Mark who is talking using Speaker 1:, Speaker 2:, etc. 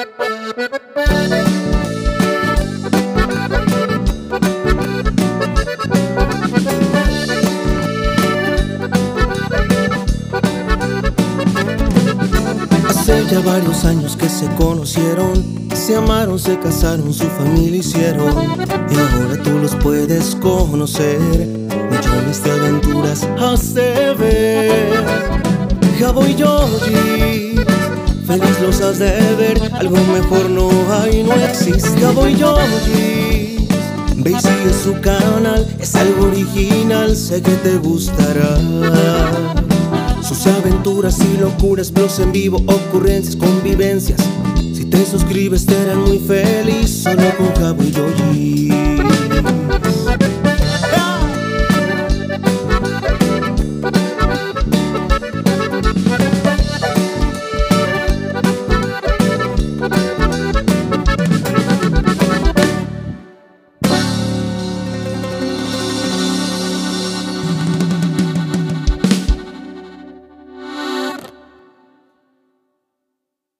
Speaker 1: Hace ya varios años que se conocieron, se amaron, se casaron, su familia hicieron. Y ahora tú los puedes conocer, millones de aventuras has de ver. Jabo y Yogi, feliz los has de ver, algo mejor no hay, no existe. Jabo y Yogi, ve y sigue su canal, es algo original, sé que te gustará. Sus aventuras y locuras, blogs en vivo, ocurrencias, convivencias. Si te suscribes, te harán muy feliz solo con Cabo y Yoyi.